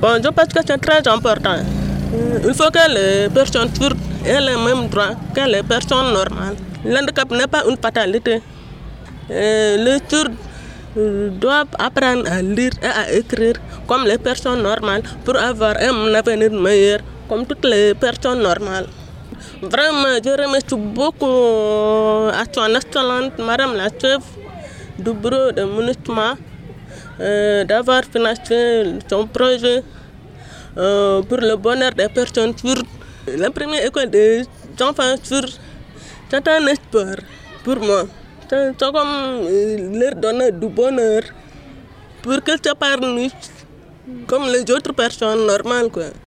Bon, je pense que c'est très important. Il faut que les personnes sourdes aient les mêmes droits que les personnes normales. L'handicap n'est pas une fatalité. les sourds doivent apprendre à lire et à écrire comme les personnes normales pour avoir un avenir meilleur comme toutes les personnes normales. Vraiment, je remercie beaucoup à son excellente Madame la chef du bureau de ministère d'avoir financé son projet pour le bonheur des personnes sourdes. La première école des enfants sourds, c'est un espoir pour moi. C'est comme leur donner du bonheur pour qu'ils s'épanouissent comme les autres personnes normales. Quoi.